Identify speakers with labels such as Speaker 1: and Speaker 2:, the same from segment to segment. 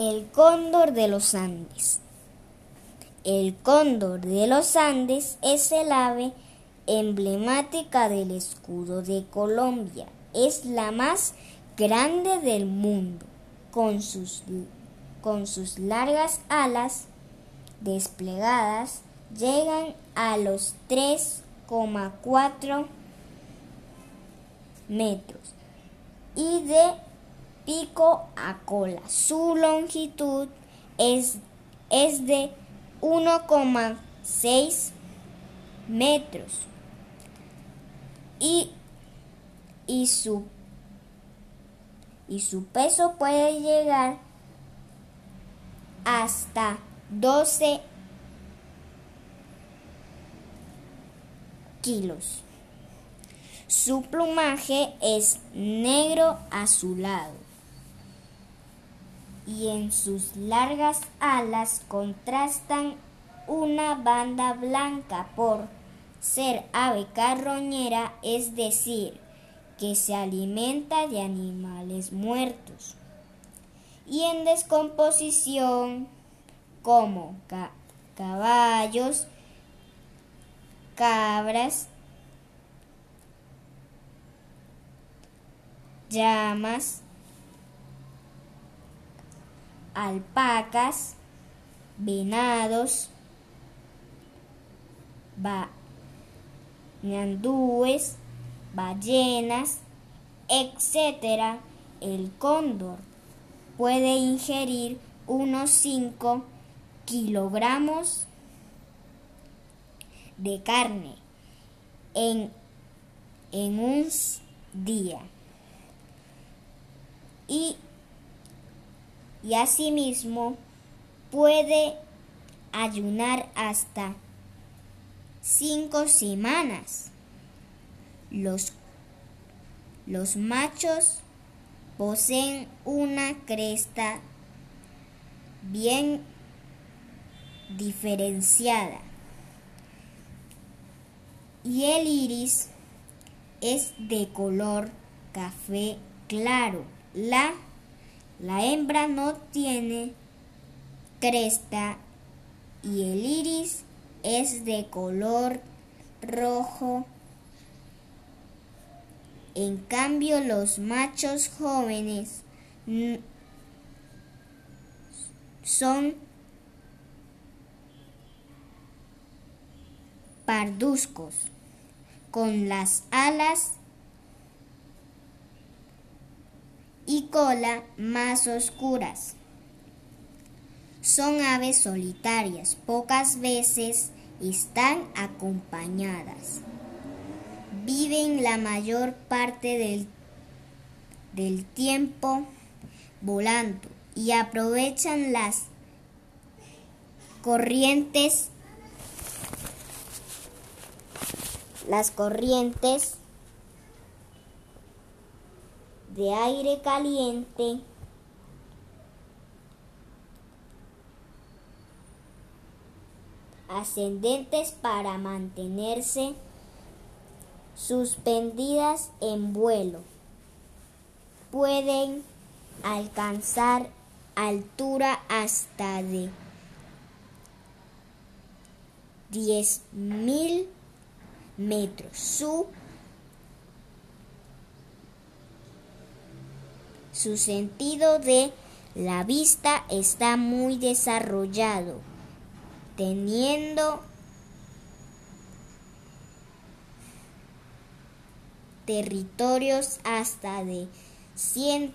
Speaker 1: El cóndor de los Andes. El cóndor de los Andes es el ave emblemática del escudo de Colombia. Es la más grande del mundo. Con sus, con sus largas alas desplegadas llegan a los 3,4 metros y de pico a cola. Su longitud es, es de 1,6 metros y, y, su, y su peso puede llegar hasta 12 kilos. Su plumaje es negro azulado y en sus largas alas contrastan una banda blanca. Por ser ave carroñera, es decir, que se alimenta de animales muertos. Y en descomposición como caballos, cabras, llamas, alpacas, venados, ñandúes, ballenas, etc., el cóndor puede ingerir unos 5 kilogramos de carne en, en un día. Y y asimismo puede ayunar hasta cinco semanas. Los, los machos poseen una cresta bien diferenciada y el iris es de color café claro. La la hembra no tiene cresta y el iris es de color rojo. En cambio, los machos jóvenes son parduzcos con las alas y cola más oscuras. Son aves solitarias, pocas veces están acompañadas. Viven la mayor parte del, del tiempo volando y aprovechan las corrientes las corrientes de aire caliente ascendentes para mantenerse suspendidas en vuelo. Pueden alcanzar altura hasta de 10.000 metros. Su Su sentido de la vista está muy desarrollado, teniendo territorios hasta de 100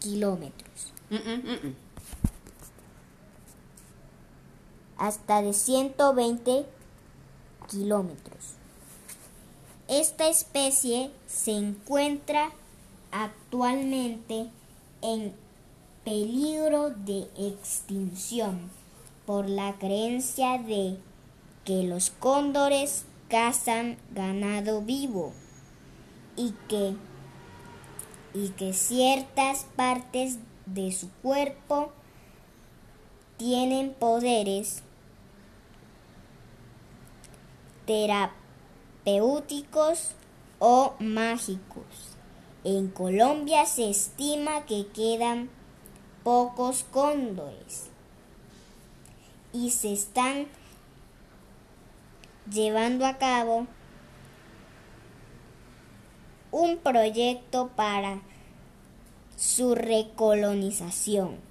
Speaker 1: kilómetros. Hasta de 120 kilómetros. Esta especie se encuentra actualmente en peligro de extinción por la creencia de que los cóndores cazan ganado vivo y que, y que ciertas partes de su cuerpo tienen poderes terapéuticos o mágicos En Colombia se estima que quedan pocos cóndores y se están llevando a cabo un proyecto para su recolonización.